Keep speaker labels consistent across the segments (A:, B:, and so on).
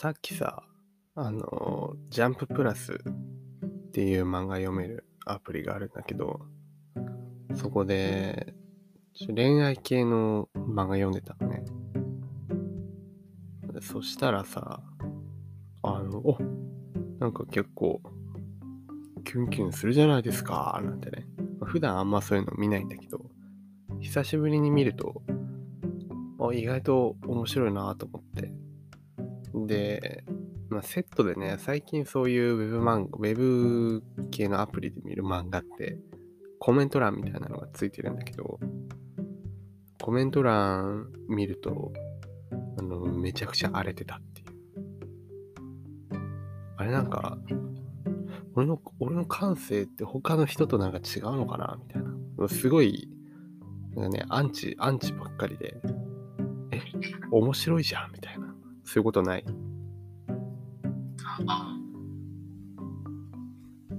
A: さっきさ、あの、ジャンププラスっていう漫画読めるアプリがあるんだけど、そこで、恋愛系の漫画読んでたのね。そしたらさ、あの、おなんか結構、キュンキュンするじゃないですか、なんてね。普段あんまそういうの見ないんだけど、久しぶりに見ると、あ意外と面白いなと思って。で、まあ、セットでね、最近そういうウェブ漫画、ウェブ系のアプリで見る漫画って、コメント欄みたいなのがついてるんだけど、コメント欄見ると、あの、めちゃくちゃ荒れてたっていう。あれなんか、俺の、俺の感性って他の人となんか違うのかな？みたいな。すごい、なんかね、アンチ、アンチばっかりで、え、面白いじゃん？みたいな。そういうことない
B: あ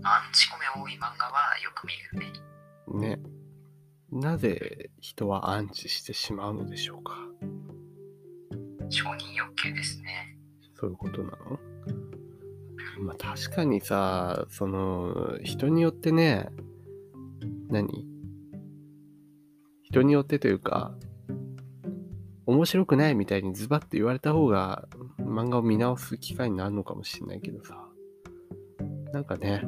B: アンチコメ多い漫画はよく見る
A: ね。ね。なぜ人はアンチしてしまうのでしょうか
B: 承認欲求ですね。
A: そういうことなの？まあ確かにさ、その、人によってね、何？人によってというか、面白くないみたいにズバッと言われた方が漫画を見直す機会になるのかもしれないけどさ、なんかね、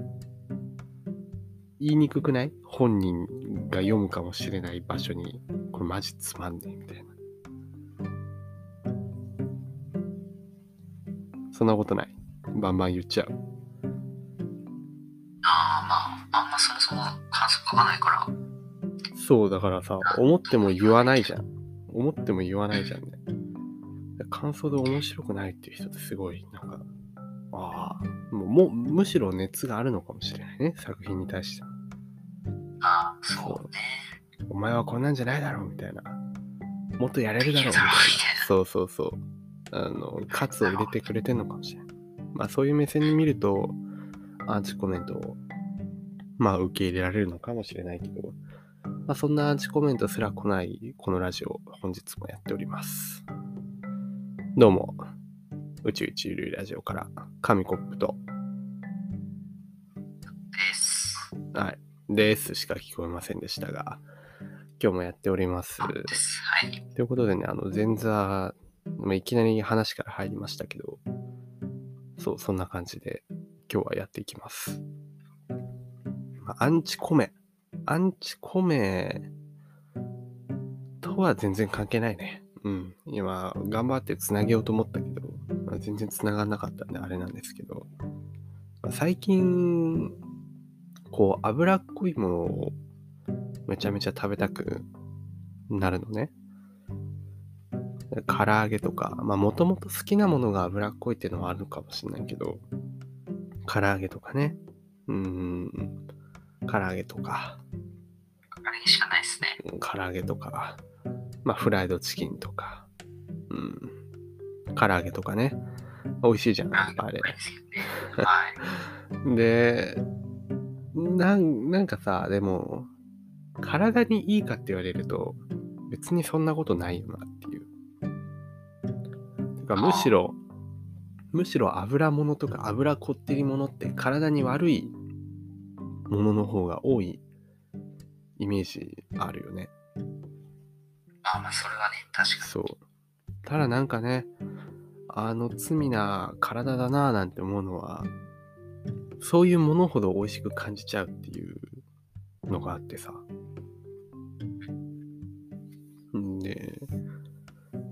A: 言いにくくない？本人が読むかもしれない場所に、これマジつまんねえみたいな。そんなことない？バンバン言っちゃう。
B: ああ、まあ、あんまそもそも感想書かないから。
A: そう、だからさ、思っても言わないじゃん。思っても言わないじゃんね。感想で面白くないっていう人ってすごい、なんか、ああ、もうもむしろ熱があるのかもしれないね、作品に対して。
B: ああ、そうね。
A: お前はこんなんじゃないだろうみたいな。もっとやれるだろうみたいな。そうそうそう。あの、喝を入れてくれてんのかもしれない。まあそういう目線に見ると、アンチコメントを、まあ受け入れられるのかもしれないけど、まあそんなアンチコメントすら来ないこのラジオ、本日もやっております。どうも、宇宙一流ラジオから紙コップと、
B: です。
A: はい、ですしか聞こえませんでしたが、今日もやっております。
B: はい。
A: ということでね、あの、前座、まあ、いきなり話から入りましたけど、そう、そんな感じで今日はやっていきます。まあ、アンチコメ。アンチコメとは全然関係ないね。うん。今、頑張ってつなげようと思ったけど、まあ、全然つながんなかったんであれなんですけど、まあ、最近、こう、脂っこいものをめちゃめちゃ食べたくなるのね。唐揚げとか、まあもともと好きなものが脂っこいっていうのはあるのかもしれないけど、唐揚げとかね。うん、唐揚げとか。
B: 唐揚げしかないですね。
A: 唐揚げとか、まあフライドチキンとか、うん、唐揚げとかね。美味しいじゃん、やっぱあれ。
B: は
A: い。で、なん、なんかさ、でも、体にいいかって言われると、別にそんなことないよなっていう。てかむしろ、むしろ油物とか油こってりものって体に悪いものの方が多いイメージあるよね。
B: あ、まあそれはね、確かに。
A: そう。ただなんかね、あの罪な体だなぁなんて思うのは、そういうものほど美味しく感じちゃうっていうのがあってさ。んで、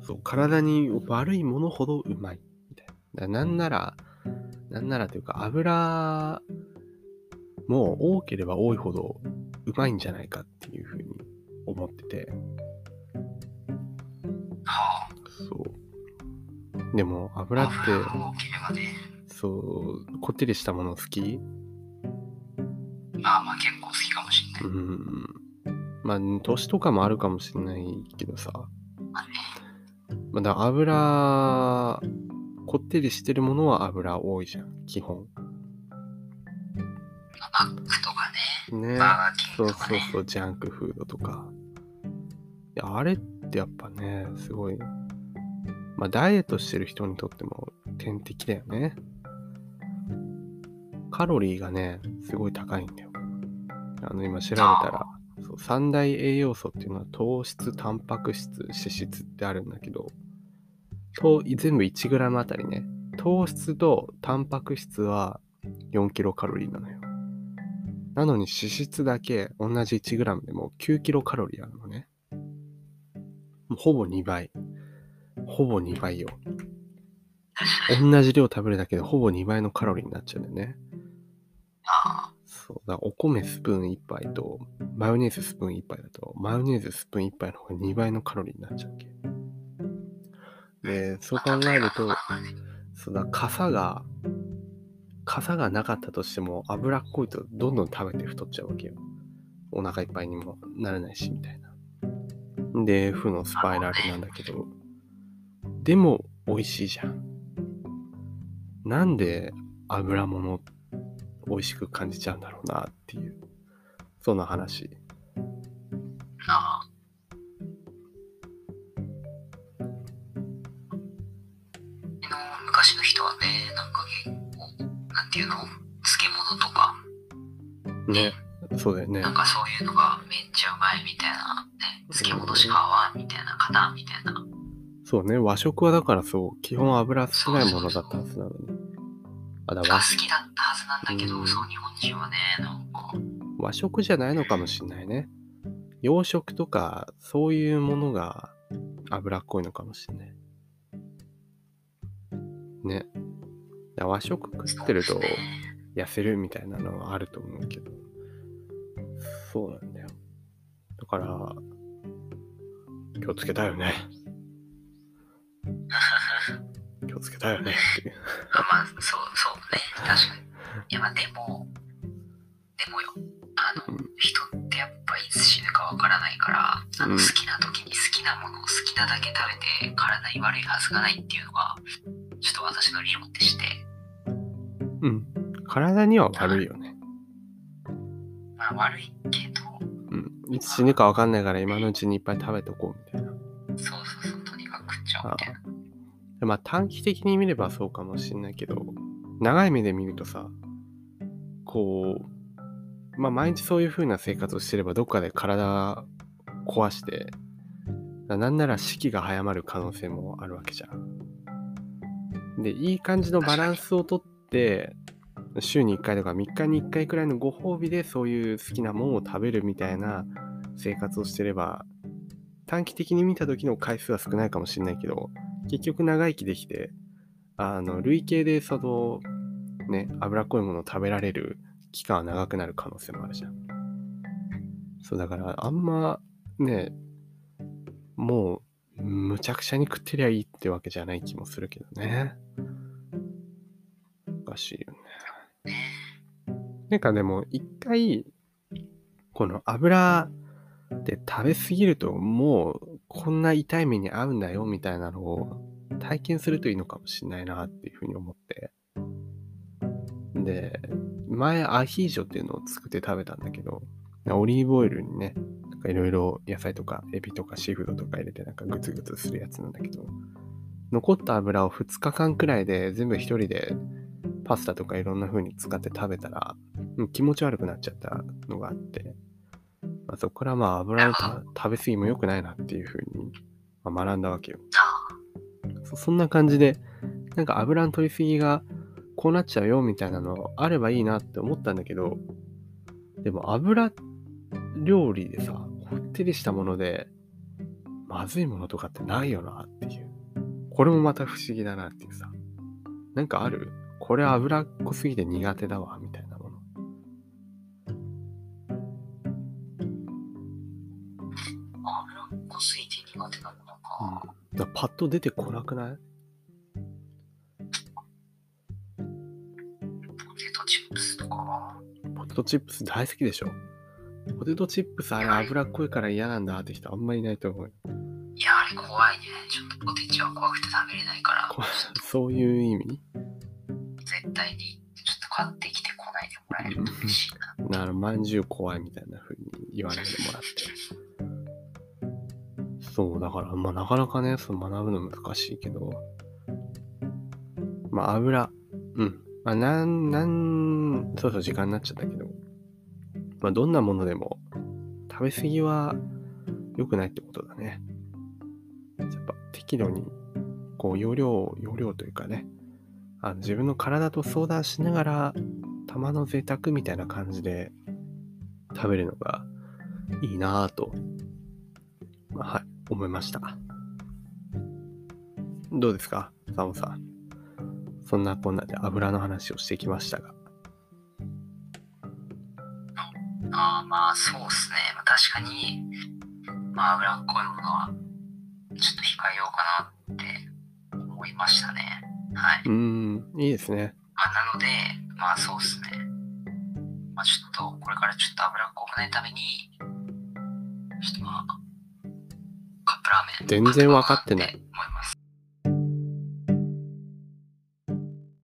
A: そう、体に悪いものほどうまい。みたいな。なんなら、なんならというか、油も多ければ多いほどうまいんじゃないかっていうふうに思ってて。
B: はあ。
A: そう。でも、油って、そう、こってりしたもの好き？
B: ああ、まあ結構好きかもし
A: れない。うん。まあ、年とかもあるかもしれないけどさ。まあ、だ油、こってりしてるものは油多いじゃん、基本。
B: ね。
A: ね。
B: バーキン
A: そう
B: とかね。
A: そうそう、ジャンクフードとか。いや、あれってやっぱね、すごい。まあ、ダイエットしてる人にとっても天敵だよね。カロリーがね、すごい高いんだよ。あの、今調べたら、そう三大栄養素っていうのは糖質、タンパク質、脂質ってあるんだけど、と全部 1g あたりね、糖質とタンパク質は4キロカロリーなのよ。なのに脂質だけ同じ 1g でも9キロカロリーあるのね。もうほぼ2倍。ほぼ2倍よ。同じ量食べるだけでほぼ2倍のカロリーになっちゃうんだよね。
B: あ
A: そうだ、お米スプーン1杯と、マヨネーズスプーン1杯だと、マヨネーズスプーン1杯の方が2倍のカロリーになっちゃうわけ。で、そう考えると、そうだ、傘が、傘がなかったとしても、脂っこいとどんどん食べて太っちゃうわけよ。お腹いっぱいにもならないし、みたいな。で、負のスパイラルなんだけど、でも美味しいじゃん。なんで油物美味しく感じちゃうんだろうなっていう、そんな話。
B: あの昔の人はね、なんか結構、なんていうの漬物とか、
A: ね、そうだよね
B: な。んかそういうのがめっちゃうまいみたいな、ね、漬物しか合わんみたいな方みたいな。
A: そうね、和食はだからそう、基本油少ないものだったはずなのに。あだ
B: が
A: 和
B: 好きだったはずなんだけど、
A: うん
B: そう、日本人はね、なんか、
A: 和食じゃないのかもしんないね。洋食とか、そういうものが脂っこいのかもしんない。ね。だ和食食ってると痩せるみたいなのはあると思うけど。そうなんだよ。だから、気をつけたいよね。気をつけたいよねっていう。
B: あまあ、そう、そうね、確かに。いや、まあ、でも、でもよ、あの、
A: うん
B: 人ってやっぱいつ死ぬかわからないから、あの、
A: うん
B: 好きな時に好きなものを好きなだけ食べて、体に悪いはずがないっていうのが、ちょっと私の理論でして、
A: うん。体には悪いよね。
B: まあ、悪いけど、
A: うん。いつ死ぬかわかんないから今のうちにいっぱい食べとこうみたいな。
B: そうそうそう、とにかく食っちゃおうみたいな。
A: でまあ短期的に見ればそうかもしんないけど、長い目で見るとさ、こう、まあ毎日そういう風な生活をしてればどっかで体壊して、なんなら死期が早まる可能性もあるわけじゃん。で、いい感じのバランスをとって、週に1回とか3日に1回くらいのご褒美でそういう好きなものを食べるみたいな生活をしてれば、短期的に見た時の回数は少ないかもしれないけど、結局長生きできて、あの、累計でその、ね、脂っこいものを食べられる期間は長くなる可能性もあるじゃん。そう、だから、あんま、ね、もう、むちゃくちゃに食ってりゃいいってわけじゃない気もするけどね。おかしいよね。なんかでも、一回、この油で食べ過ぎると、もう、こんな痛い目に遭うんだよ、みたいなのを体験するといいのかもしれないな、っていうふうに思って。で、前、アヒージョっていうのを作って食べたんだけど、オリーブオイルにね、なんかいろいろ野菜とかエビとかシーフードとか入れてなんかグツグツするやつなんだけど、残った油を2日間くらいで全部一人でパスタとかいろんな風に使って食べたら、うん気持ち悪くなっちゃったのがあって、まあ、そこからまあ油のた食べ過ぎも良くないなっていう風に、まあ学んだわけよ。そそんな感じで、なんか油の取りすぎがこうなっちゃうよみたいなのあればいいなって思ったんだけど、でも油料理でさ、こってりしたもので、まずいものとかってないよなっていう。これもまた不思議だなっていうさ。なんかある？これ油っこすぎて苦手だわ、みたいなもの。
B: 油っこすぎて苦手なものか。
A: だパッと出てこなくない？
B: ポテトチップスとか。
A: ポテトチップス大好きでしょポテトチップスあれ油っこいから嫌なんだって人あんまりいないと思うよ。
B: いや、あれ怖いね。ちょっとポテチは怖くて食べれないから、
A: こそういう意味？
B: 絶対にちょっと買ってきてこないでもらえると嬉しいな。
A: だから、まんじゅう怖いみたいな風に言わないでもらって。そう、だから、まあ、なかなかね、その学ぶの難しいけど、まあ油、うん。まあなん、なん、そうそう時間になっちゃったけど、まあどんなものでも食べ過ぎは良くないってことだね。やっぱ適度に、こう容量、容量というかね、あ自分の体と相談しながら、玉の贅沢みたいな感じで食べるのがいいなぁと、まあはい、思いました。どうですか？サモさん。そんなこんなで油の話をしてきましたが。
B: ああ、まあそうですね。まあ、確かに、まあ脂っこいものは、ちょっと控えようかなって思いました。
A: うーん、いいですね。
B: まあ、なので、まあそうですね。まあちょっと、これからちょっと脂っこくないために、ちょっとまあ、カップラーメン。
A: 全然わかってない
B: 思います。